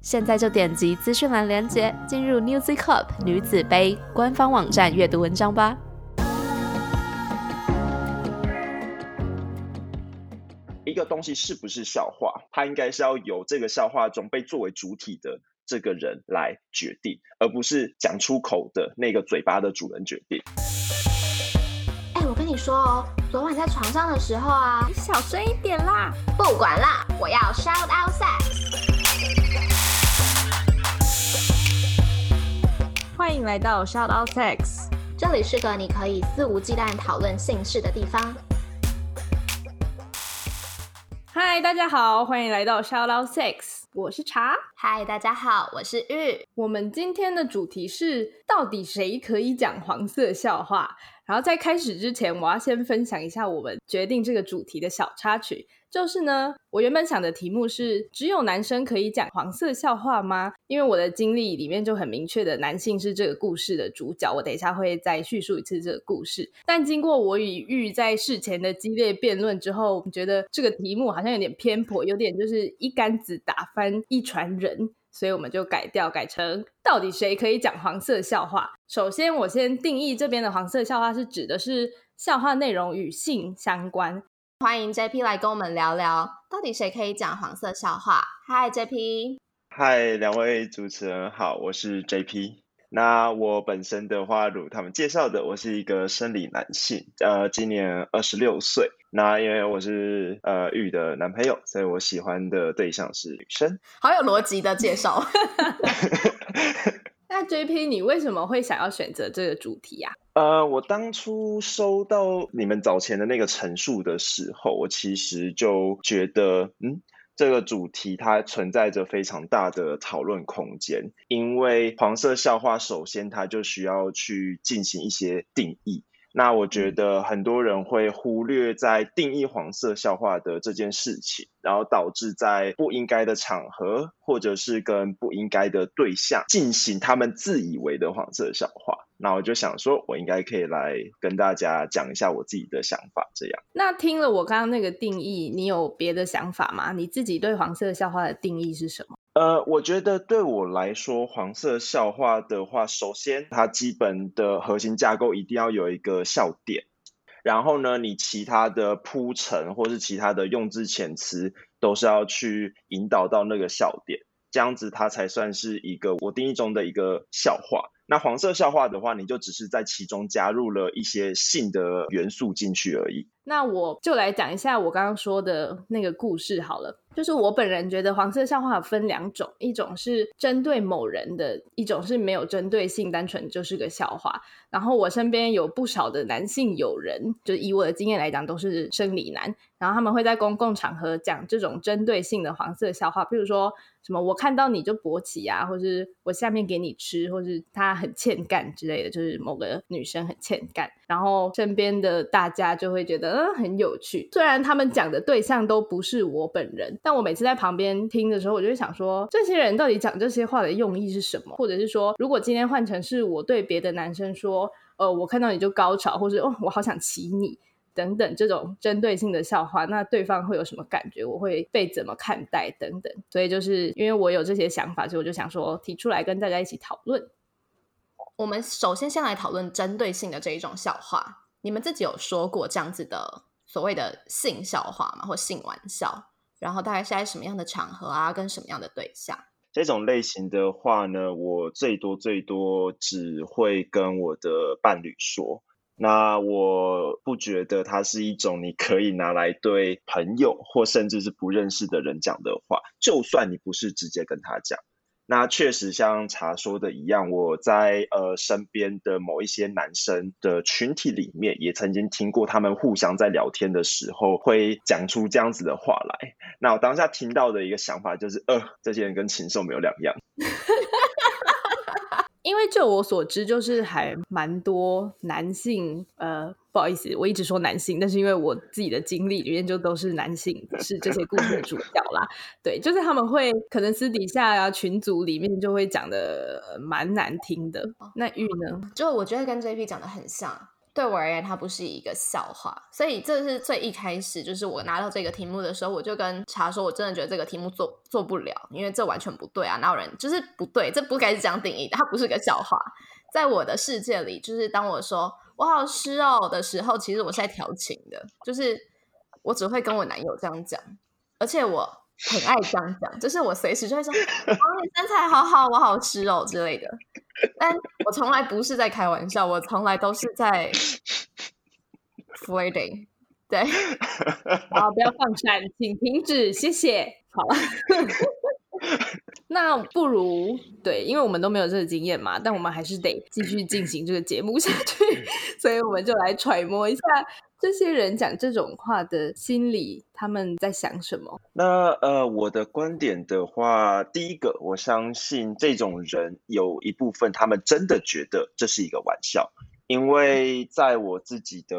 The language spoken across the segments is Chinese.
现在就点击资讯栏链接，进入 e z Cup 女子杯官方网站阅读文章吧。一个东西是不是笑话，它应该是要由这个笑话中被作为主体的这个人来决定，而不是讲出口的那个嘴巴的主人决定。哎，我跟你说哦，昨晚在床上的时候啊，你小声一点啦！不管啦，我要 shout out sex。欢迎来到 Shout Out Sex，这里是个你可以肆无忌惮讨论性事的地方。嗨，大家好，欢迎来到 Shout Out Sex，我是茶。嗨，大家好，我是玉。我们今天的主题是，到底谁可以讲黄色笑话？然后在开始之前，我要先分享一下我们决定这个主题的小插曲。就是呢，我原本想的题目是只有男生可以讲黄色笑话吗？因为我的经历里面就很明确的，男性是这个故事的主角。我等一下会再叙述一次这个故事。但经过我与玉在事前的激烈辩论之后，觉得这个题目好像有点偏颇，有点就是一竿子打翻一船人，所以我们就改掉，改成到底谁可以讲黄色笑话？首先，我先定义这边的黄色笑话是指的是笑话内容与性相关。欢迎 JP 来跟我们聊聊，到底谁可以讲黄色笑话？嗨，JP。嗨，两位主持人好，我是 JP。那我本身的话，如他们介绍的，我是一个生理男性，呃，今年二十六岁。那因为我是呃玉的男朋友，所以我喜欢的对象是女生。好有逻辑的介绍。那 JP，你为什么会想要选择这个主题呀？呃，我当初收到你们早前的那个陈述的时候，我其实就觉得，嗯，这个主题它存在着非常大的讨论空间，因为黄色笑话首先它就需要去进行一些定义。那我觉得很多人会忽略在定义黄色笑话的这件事情，然后导致在不应该的场合或者是跟不应该的对象进行他们自以为的黄色笑话。那我就想说，我应该可以来跟大家讲一下我自己的想法。这样，那听了我刚刚那个定义，你有别的想法吗？你自己对黄色笑话的定义是什么？呃，我觉得对我来说，黄色笑话的话，首先它基本的核心架构一定要有一个笑点，然后呢，你其他的铺陈或是其他的用字遣词，都是要去引导到那个笑点，这样子它才算是一个我定义中的一个笑话。那黄色笑话的话，你就只是在其中加入了一些性的元素进去而已。那我就来讲一下我刚刚说的那个故事好了。就是我本人觉得黄色笑话分两种，一种是针对某人的，一种是没有针对性，单纯就是个笑话。然后我身边有不少的男性友人，就以我的经验来讲，都是生理男，然后他们会在公共场合讲这种针对性的黄色笑话，比如说什么我看到你就勃起啊，或是我下面给你吃，或是他很欠干之类的，就是某个女生很欠干，然后身边的大家就会觉得嗯很有趣。虽然他们讲的对象都不是我本人。但我每次在旁边听的时候，我就会想说，这些人到底讲这些话的用意是什么？或者是说，如果今天换成是我对别的男生说，呃，我看到你就高潮，或者哦，我好想骑你等等这种针对性的笑话，那对方会有什么感觉？我会被怎么看待？等等。所以就是因为我有这些想法，所以我就想说提出来跟大家一起讨论。我们首先先来讨论针对性的这一种笑话。你们自己有说过这样子的所谓的性笑话吗？或性玩笑？然后大概是在什么样的场合啊，跟什么样的对象？这种类型的话呢，我最多最多只会跟我的伴侣说。那我不觉得它是一种你可以拿来对朋友或甚至是不认识的人讲的话，就算你不是直接跟他讲。那确实像茶说的一样，我在呃身边的某一些男生的群体里面，也曾经听过他们互相在聊天的时候会讲出这样子的话来。那我当下听到的一个想法就是，呃，这些人跟禽兽没有两样。因为就我所知，就是还蛮多男性，呃，不好意思，我一直说男性，但是因为我自己的经历里面就都是男性是这些故事的主角啦。对，就是他们会可能私底下啊群组里面就会讲的蛮难听的。那玉呢？就我觉得跟 JP 讲的很像。对我而言，它不是一个笑话，所以这是最一开始，就是我拿到这个题目的时候，我就跟茶说，我真的觉得这个题目做做不了，因为这完全不对啊！哪有人就是不对，这不该是这样定义的，它不是个笑话。在我的世界里，就是当我说我好湿哦的时候，其实我是在调情的，就是我只会跟我男友这样讲，而且我。很爱这样讲，就是我随时就会说：“哦，你身材好好，我好吃哦之类的。”但我从来不是在开玩笑，我从来都是在 flirting。对，好，不要放闪，请停止，谢谢。好了，那不如对，因为我们都没有这个经验嘛，但我们还是得继续进行这个节目下去，所以我们就来揣摩一下。这些人讲这种话的心理，他们在想什么？那呃，我的观点的话，第一个，我相信这种人有一部分，他们真的觉得这是一个玩笑。因为在我自己的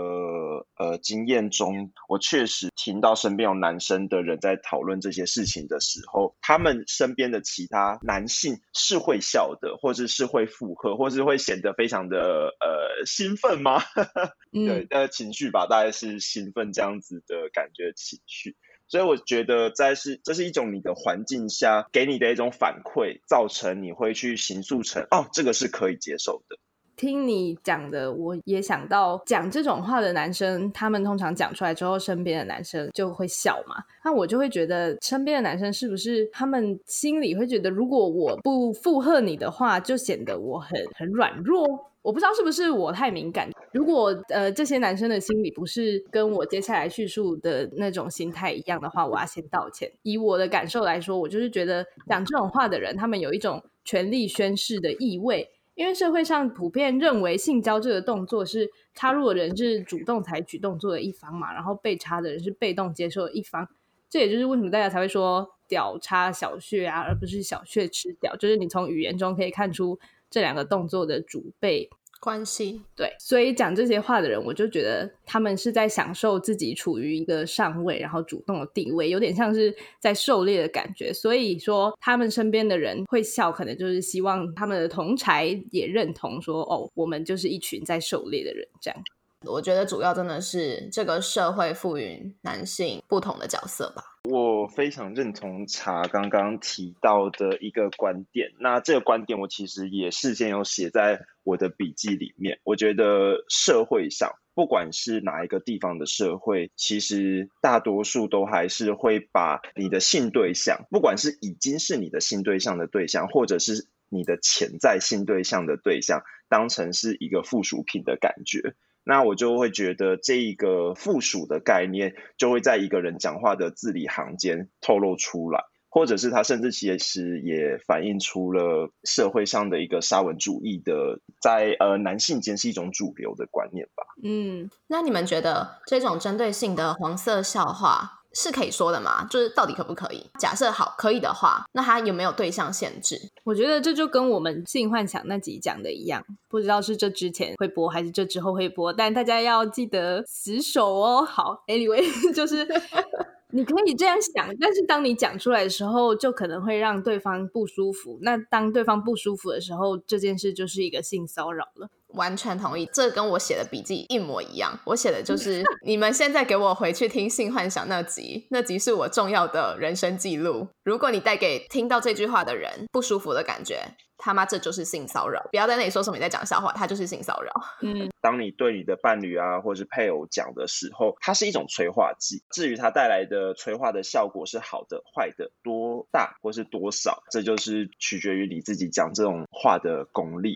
呃经验中，我确实听到身边有男生的人在讨论这些事情的时候，他们身边的其他男性是会笑的，或者是会附和，或是会显得非常的呃兴奋吗？对，呃，情绪吧，大概是兴奋这样子的感觉情绪。所以我觉得在是这是一种你的环境下给你的一种反馈，造成你会去形塑成哦，这个是可以接受的。听你讲的，我也想到讲这种话的男生，他们通常讲出来之后，身边的男生就会笑嘛。那我就会觉得，身边的男生是不是他们心里会觉得，如果我不附和你的话，就显得我很很软弱。我不知道是不是我太敏感。如果呃这些男生的心理不是跟我接下来叙述的那种心态一样的话，我要先道歉。以我的感受来说，我就是觉得讲这种话的人，他们有一种权力宣誓的意味。因为社会上普遍认为性交这个动作是插入的人是主动采取动作的一方嘛，然后被插的人是被动接受的一方，这也就是为什么大家才会说屌插小穴啊，而不是小穴吃屌，就是你从语言中可以看出这两个动作的主被。关系对，所以讲这些话的人，我就觉得他们是在享受自己处于一个上位，然后主动的地位，有点像是在狩猎的感觉。所以说，他们身边的人会笑，可能就是希望他们的同才也认同说：“哦，我们就是一群在狩猎的人。”这样，我觉得主要真的是这个社会赋予男性不同的角色吧。我非常认同茶刚刚提到的一个观点，那这个观点我其实也事先有写在我的笔记里面。我觉得社会上，不管是哪一个地方的社会，其实大多数都还是会把你的性对象，不管是已经是你的性对象的对象，或者是你的潜在性对象的对象，当成是一个附属品的感觉。那我就会觉得这一个附属的概念，就会在一个人讲话的字里行间透露出来，或者是他甚至其实也反映出了社会上的一个沙文主义的，在呃男性间是一种主流的观念吧。嗯，那你们觉得这种针对性的黄色笑话？是可以说的吗？就是到底可不可以？假设好可以的话，那他有没有对象限制？我觉得这就跟我们性幻想那集讲的一样，不知道是这之前会播还是这之后会播，但大家要记得死守哦。好，Anyway，就是 你可以这样想，但是当你讲出来的时候，就可能会让对方不舒服。那当对方不舒服的时候，这件事就是一个性骚扰了。完全同意，这跟我写的笔记一模一样。我写的就是 你们现在给我回去听性幻想那集，那集是我重要的人生记录。如果你带给听到这句话的人不舒服的感觉，他妈这就是性骚扰！不要在那里说什么你在讲笑话，他就是性骚扰。嗯，当你对你的伴侣啊，或者是配偶讲的时候，它是一种催化剂。至于它带来的催化的效果是好的、坏的、多大或是多少，这就是取决于你自己讲这种话的功力。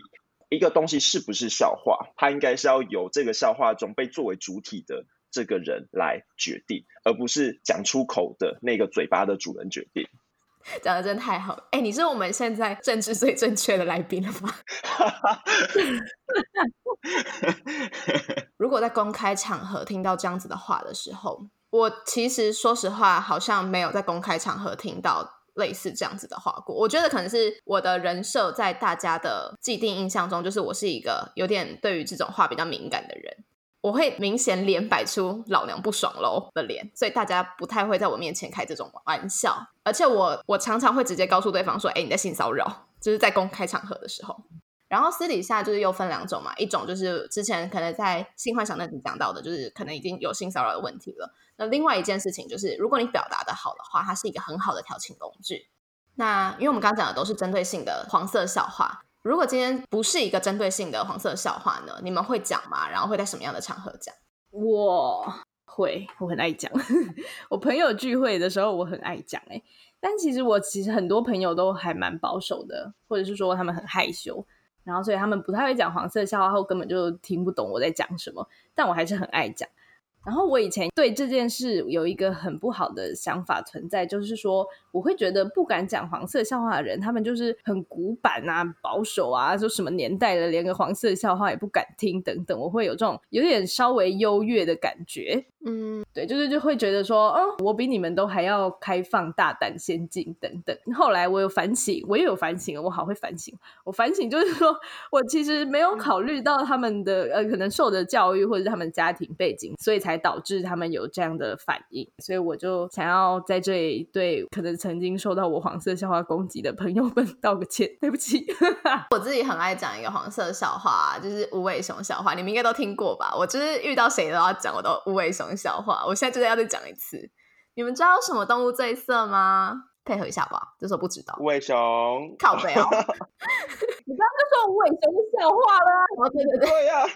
一个东西是不是笑话，它应该是要由这个笑话中被作为主体的这个人来决定，而不是讲出口的那个嘴巴的主人决定。讲的真太好了，哎，你是我们现在政治最正确的来宾了吗？如果在公开场合听到这样子的话的时候，我其实说实话，好像没有在公开场合听到。类似这样子的话过。我觉得可能是我的人设在大家的既定印象中，就是我是一个有点对于这种话比较敏感的人。我会明显脸摆出老娘不爽喽的脸，所以大家不太会在我面前开这种玩笑。而且我我常常会直接告诉对方说：“哎，你在性骚扰。”就是在公开场合的时候。然后私底下就是又分两种嘛，一种就是之前可能在性幻想那里讲到的，就是可能已经有性骚扰的问题了。那另外一件事情就是，如果你表达的好的话，它是一个很好的调情工具。那因为我们刚刚讲的都是针对性的黄色笑话。如果今天不是一个针对性的黄色笑话呢？你们会讲吗？然后会在什么样的场合讲？我会，我很爱讲。我朋友聚会的时候，我很爱讲。哎，但其实我其实很多朋友都还蛮保守的，或者是说他们很害羞，然后所以他们不太会讲黄色笑话，后根本就听不懂我在讲什么。但我还是很爱讲。然后我以前对这件事有一个很不好的想法存在，就是说我会觉得不敢讲黄色笑话的人，他们就是很古板啊、保守啊，说什么年代了，连个黄色笑话也不敢听等等，我会有这种有点稍微优越的感觉。嗯，对，就是就会觉得说，哦，我比你们都还要开放、大胆、先进等等。后来我有反省，我也有反省，我好会反省。我反省就是说我其实没有考虑到他们的呃可能受的教育或者是他们家庭背景，所以才导致他们有这样的反应。所以我就想要在这里对可能曾经受到我黄色笑话攻击的朋友们 道个歉，对不起。我自己很爱讲一个黄色笑话，就是无尾熊笑话，你们应该都听过吧？我就是遇到谁都要讲，我都无尾熊。笑话，我现在就是要再讲一次。你们知道什么动物最色吗？配合一下吧，这时候不知道。无尾熊，靠背哦。你刚刚就说无尾熊的笑话了。哦，对对对呀。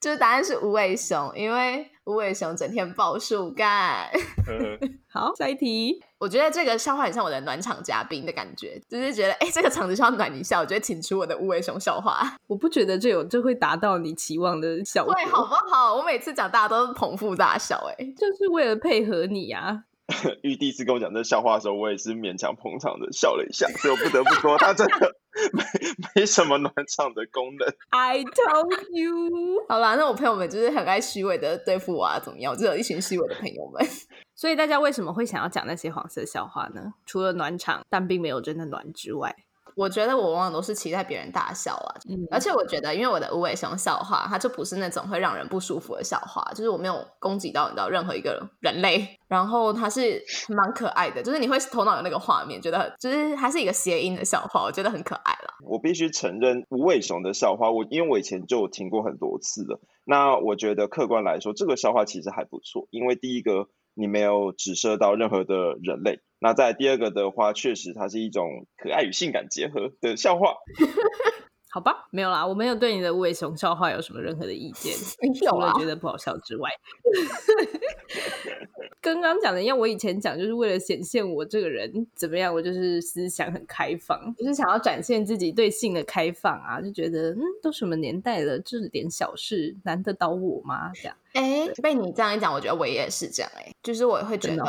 就是答案是无尾熊，因为无尾熊整天抱树干。好，下一题。我觉得这个笑话很像我的暖场嘉宾的感觉，就是觉得哎，这个场子需要暖一下，我觉得请出我的无尾熊笑话。我不觉得这有这会达到你期望的效果，会好不好？我每次讲大家都捧腹大笑，哎，就是为了配合你呀。玉第一次跟我讲这笑话的时候，我也是勉强捧场的笑了一下，所以我不得不说，他真的没 没什么暖场的功能。I told you。好啦，那我朋友们就是很爱虚伪的对付我啊，怎么样？我就有一群虚伪的朋友们。所以大家为什么会想要讲那些黄色笑话呢？除了暖场，但并没有真的暖之外。我觉得我往往都是期待别人大笑啊，而且我觉得，因为我的无尾熊笑话，它就不是那种会让人不舒服的笑话，就是我没有攻击到你知道任何一个人类，然后它是蛮可爱的，就是你会头脑有那个画面，觉得就是它是一个谐音的笑话，我觉得很可爱了。我必须承认，无尾熊的笑话，我因为我以前就听过很多次了，那我觉得客观来说，这个笑话其实还不错，因为第一个。你没有指涉到任何的人类。那在第二个的话，确实它是一种可爱与性感结合的笑话。好吧，没有啦，我没有对你的无尾熊笑话有什么任何的意见，除了觉得不好笑之外。刚刚讲的，因为我以前讲就是为了显现我这个人怎么样，我就是思想很开放，就是想要展现自己对性的开放啊，就觉得嗯，都什么年代了，这点小事难得倒我吗？这样。哎，被你这样一讲，我觉得我也是这样哎，就是我会觉得。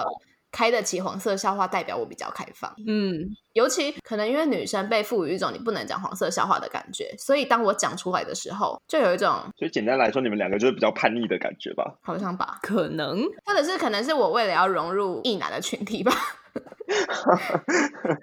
开得起黄色笑话，代表我比较开放。嗯，尤其可能因为女生被赋予一种你不能讲黄色笑话的感觉，所以当我讲出来的时候，就有一种。所以简单来说，你们两个就是比较叛逆的感觉吧？好像吧？可能，或者是可能是我为了要融入异男的群体吧？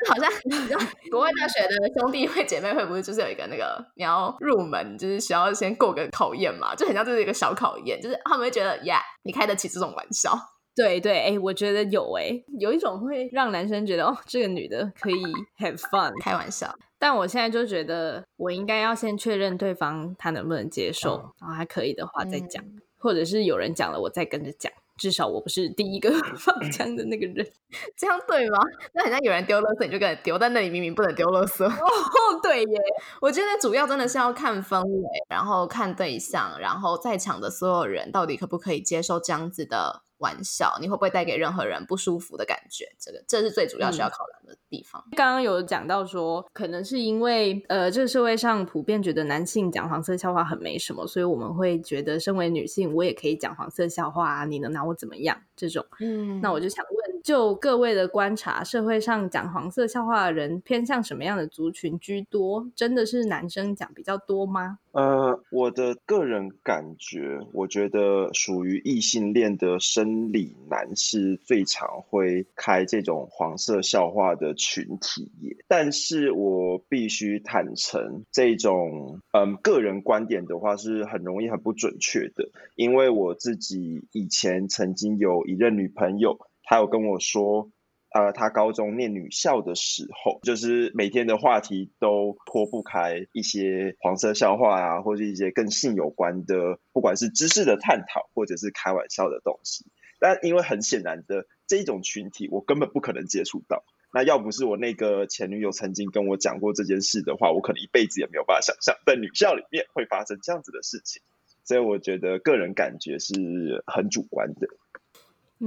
好像你知道，国外大学的兄弟会姐妹会不是就是有一个那个你要入门，就是需要先过个考验嘛？就很像这是一个小考验，就是他们会觉得呀，你开得起这种玩笑。对对，哎，我觉得有哎，有一种会让男生觉得哦，这个女的可以 have fun 开玩笑。但我现在就觉得，我应该要先确认对方他能不能接受，然后还可以的话再讲，或者是有人讲了，我再跟着讲。至少我不是第一个 放枪的那个人，这样对吗？那好像有人丢垃圾，你就跟着丢，但那里明明不能丢垃圾。哦，对耶，我觉得主要真的是要看氛围，然后看对象，然后在场的所有人到底可不可以接受这样子的。玩笑，你会不会带给任何人不舒服的感觉？这个这是最主要需要考量的地方。刚刚有讲到说，可能是因为呃，这个社会上普遍觉得男性讲黄色笑话很没什么，所以我们会觉得身为女性，我也可以讲黄色笑话啊，你能拿我怎么样？这种，嗯，那我就想问。就各位的观察，社会上讲黄色笑话的人偏向什么样的族群居多？真的是男生讲比较多吗？呃，我的个人感觉，我觉得属于异性恋的生理男是最常会开这种黄色笑话的群体。但是我必须坦诚，这种嗯个人观点的话是很容易很不准确的，因为我自己以前曾经有一任女朋友，他有跟我说。呃，他高中念女校的时候，就是每天的话题都脱不开一些黄色笑话啊，或者一些跟性有关的，不管是知识的探讨，或者是开玩笑的东西。但因为很显然的这种群体，我根本不可能接触到。那要不是我那个前女友曾经跟我讲过这件事的话，我可能一辈子也没有办法想象在女校里面会发生这样子的事情。所以我觉得个人感觉是很主观的。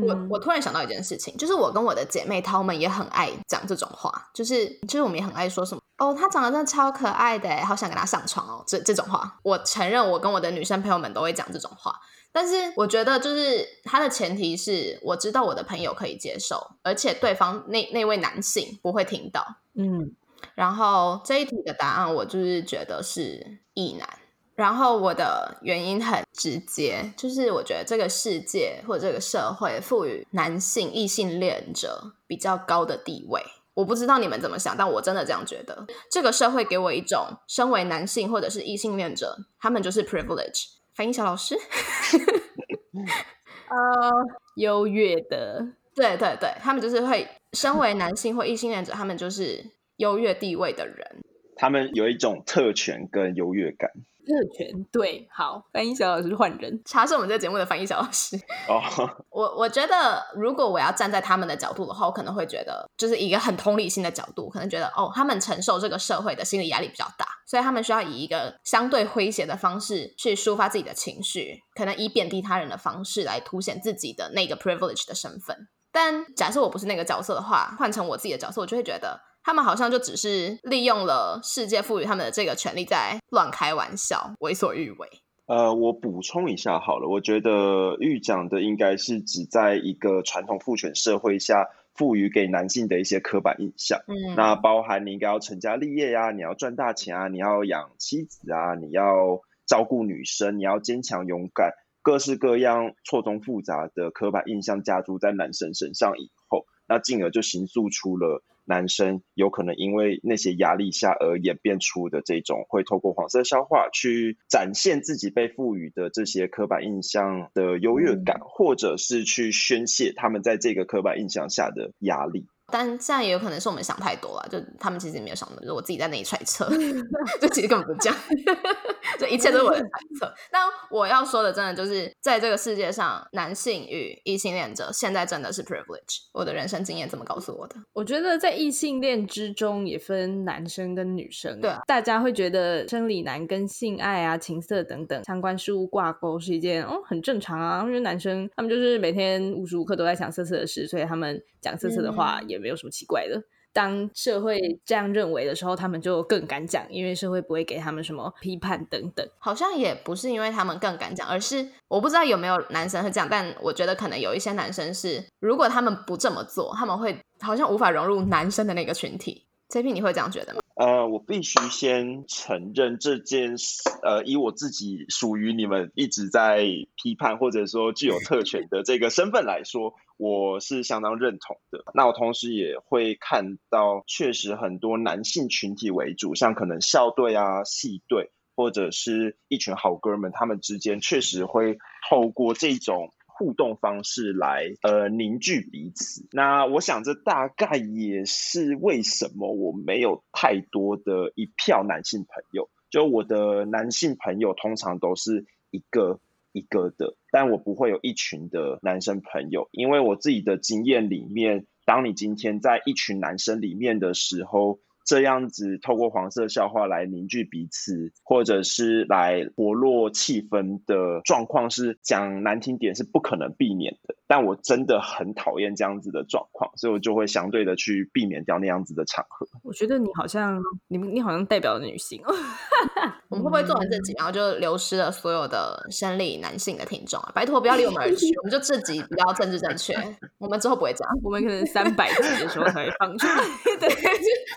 我我突然想到一件事情，就是我跟我的姐妹她们也很爱讲这种话，就是就是我们也很爱说什么哦，她长得真的超可爱的，好想跟她上床哦，这这种话，我承认我跟我的女生朋友们都会讲这种话，但是我觉得就是它的前提是我知道我的朋友可以接受，而且对方那那位男性不会听到，嗯，然后这一题的答案我就是觉得是异男。然后我的原因很直接，就是我觉得这个世界或者这个社会赋予男性异性恋者比较高的地位。我不知道你们怎么想，但我真的这样觉得。这个社会给我一种，身为男性或者是异性恋者，他们就是 privilege。翻译小老师，呃，优越的，对对对，他们就是会身为男性或异性恋者，他们就是优越地位的人，他们有一种特权跟优越感。特权对，好，翻译小老师换人，查是我们这个节目的翻译小老师。哦，我我觉得如果我要站在他们的角度的话，我可能会觉得，就是一个很同理心的角度，可能觉得哦，他们承受这个社会的心理压力比较大，所以他们需要以一个相对诙谐的方式去抒发自己的情绪，可能以贬低他人的方式来凸显自己的那个 privilege 的身份。但假设我不是那个角色的话，换成我自己的角色，我就会觉得。他们好像就只是利用了世界赋予他们的这个权利，在乱开玩笑、为所欲为。呃，我补充一下好了，我觉得玉讲的应该是指在一个传统父权社会下赋予给男性的一些刻板印象。嗯，那包含你应该要成家立业呀，你要赚大钱啊，你要养妻子啊，你要照顾女生，你要坚强勇敢，各式各样错综复杂的刻板印象加注在男生身上以后，那进而就形塑出了。男生有可能因为那些压力下而演变出的这种，会透过黄色笑话去展现自己被赋予的这些刻板印象的优越感，或者是去宣泄他们在这个刻板印象下的压力。但这样也有可能是我们想太多了，就他们其实也没有想那么多，我自己在那里揣测，就其实根本不这样，就一切都是我的猜测。但我要说的，真的就是在这个世界上，男性与异性恋者现在真的是 privilege。我的人生经验怎么告诉我的？我觉得在异性恋之中也分男生跟女生，对，大家会觉得生理男跟性爱啊、情色等等相关事物挂钩是一件哦很正常啊，因为男生他们就是每天无时无刻都在想色色的事，所以他们讲色色的话也。也没有什么奇怪的。当社会这样认为的时候，他们就更敢讲，因为社会不会给他们什么批判等等。好像也不是因为他们更敢讲，而是我不知道有没有男生会这样，但我觉得可能有一些男生是，如果他们不这么做，他们会好像无法融入男生的那个群体。J P，你会这样觉得吗？呃，我必须先承认这件事。呃，以我自己属于你们一直在批判或者说具有特权的这个身份来说。我是相当认同的。那我同时也会看到，确实很多男性群体为主，像可能校队啊、系队，或者是一群好哥们，他们之间确实会透过这种互动方式来呃凝聚彼此。那我想，这大概也是为什么我没有太多的一票男性朋友。就我的男性朋友，通常都是一个。一个的，但我不会有一群的男生朋友，因为我自己的经验里面，当你今天在一群男生里面的时候，这样子透过黄色笑话来凝聚彼此，或者是来活络气氛的状况，是讲难听点是不可能避免的。但我真的很讨厌这样子的状况，所以我就会相对的去避免掉那样子的场合。我觉得你好像你你好像代表女性哦。我们会不会做完这集，然后就流失了所有的生理男性的听众啊？拜托不要离我们而去，我们就这集比较政治正确，我们之后不会这样，我们可能三百集的时候才会放出来，对，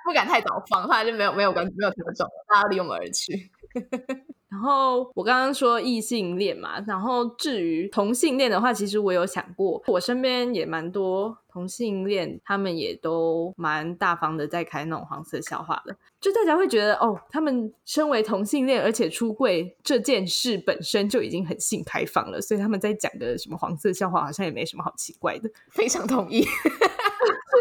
不敢太早放，后来就没有没有关没有听众，大家离我们而去。然后我刚刚说异性恋嘛，然后至于同性恋的话，其实我有想过，我身边也蛮多同性恋，他们也都蛮大方的在开那种黄色笑话的，就大家会觉得哦，他们身为同性恋而且出柜这件事本身就已经很性开放了，所以他们在讲的什么黄色笑话好像也没什么好奇怪的，非常同意。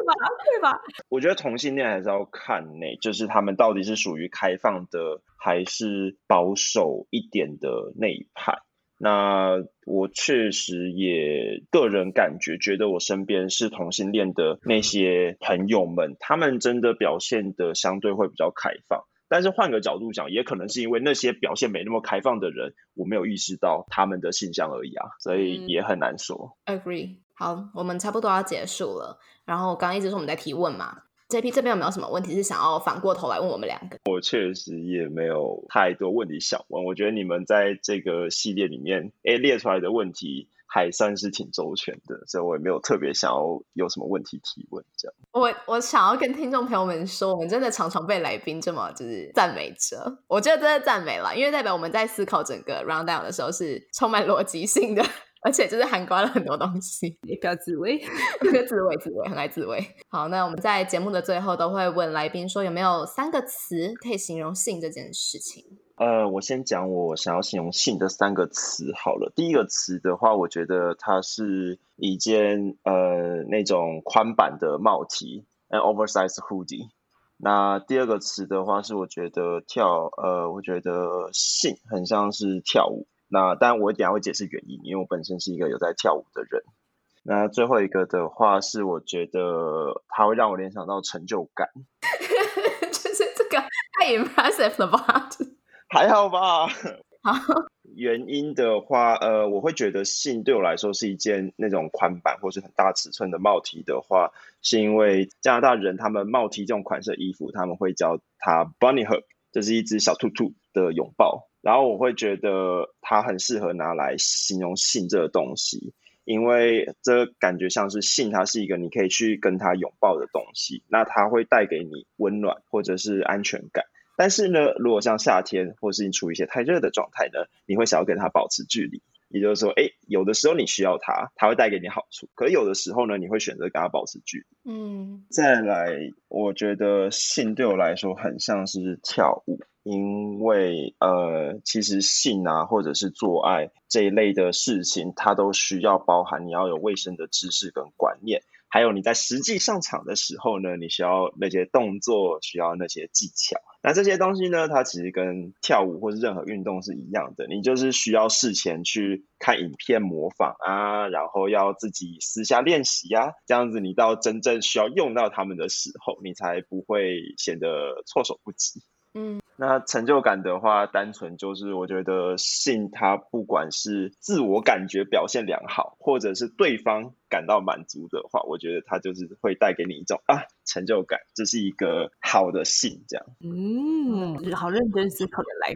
对吧？对吧？我觉得同性恋还是要看呢，就是他们到底是属于开放的，还是保守一点的那一派。那我确实也个人感觉，觉得我身边是同性恋的那些朋友们，他们真的表现的相对会比较开放。但是换个角度讲，也可能是因为那些表现没那么开放的人，我没有意识到他们的性向而已啊，所以也很难说。Agree。好，我们差不多要结束了。然后刚刚一直说我们在提问嘛，JP 这边有没有什么问题是想要反过头来问我们两个？我确实也没有太多问题想问。我觉得你们在这个系列里面，哎，列出来的问题还算是挺周全的，所以我也没有特别想要有什么问题提问。这样，我我想要跟听众朋友们说，我们真的常常被来宾这么就是赞美着，我觉得真的赞美了，因为代表我们在思考整个 round down 的时候是充满逻辑性的。而且就是涵盖了很多东西，也不要自慰，自慰自慰，很爱自慰。好，那我们在节目的最后都会问来宾说，有没有三个词可以形容性这件事情？呃，我先讲我想要形容性的三个词好了。第一个词的话，我觉得它是一件呃那种宽版的帽 T，an oversized hoodie。那第二个词的话，是我觉得跳呃，我觉得性很像是跳舞。那当然，我等下会解释原因，因为我本身是一个有在跳舞的人。那最后一个的话，是我觉得它会让我联想到成就感，就是这个太 impressive 了吧？还好吧。好，原因的话，呃，我会觉得信对我来说是一件那种宽版或是很大尺寸的帽 T 的话，是因为加拿大人他们帽 T 这种款式衣服，他们会叫它 bunny hug，这是一只小兔兔的拥抱。然后我会觉得它很适合拿来形容性这个东西，因为这感觉像是性，它是一个你可以去跟它拥抱的东西，那它会带给你温暖或者是安全感。但是呢，如果像夏天或是你处于一些太热的状态呢，你会想要跟它保持距离。也就是说，哎，有的时候你需要它，它会带给你好处；可有的时候呢，你会选择跟它保持距离。嗯，再来，我觉得性对我来说很像是跳舞。因为呃，其实性啊，或者是做爱这一类的事情，它都需要包含你要有卫生的知识跟观念，还有你在实际上场的时候呢，你需要那些动作，需要那些技巧。那这些东西呢，它其实跟跳舞或是任何运动是一样的，你就是需要事前去看影片模仿啊，然后要自己私下练习啊，这样子你到真正需要用到他们的时候，你才不会显得措手不及。嗯，那成就感的话，单纯就是我觉得性，它不管是自我感觉表现良好，或者是对方感到满足的话，我觉得它就是会带给你一种啊成就感，这是一个好的性，这样。嗯，好认真思考的来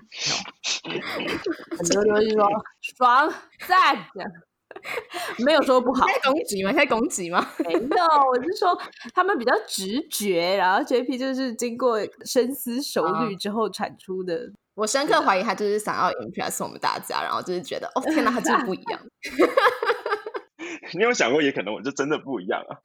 很多都是说爽赞这样。没有说不好，在攻击吗？在攻击吗？没有，我是说他们比较直觉，然后 JP 就是经过深思熟虑之后产出的。我深刻怀疑他就是想要 impress 我们大家，然后就是觉得哦天哪，他真的不一样。你有想过，也可能我就真的不一样啊。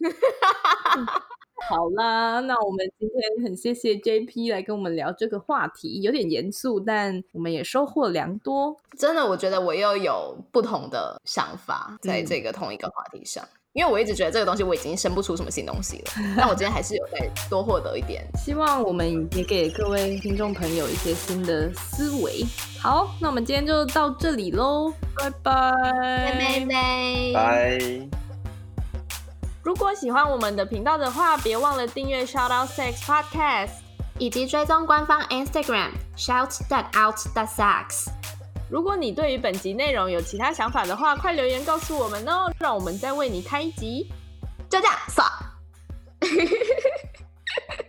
好啦，那我们今天很谢谢 JP 来跟我们聊这个话题，有点严肃，但我们也收获良多。真的，我觉得我又有不同的想法在这个同一个话题上，因为我一直觉得这个东西我已经生不出什么新东西了，但我今天还是有再多获得一点。希望我们也给各位听众朋友一些新的思维。好，那我们今天就到这里喽，拜拜，拜拜，拜。如果喜欢我们的频道的话，别忘了订阅 Shout Out Sex Podcast，以及追踪官方 Instagram Shout That Out That Sex。如果你对于本集内容有其他想法的话，快留言告诉我们哦，让我们再为你开一集。就这样，撒。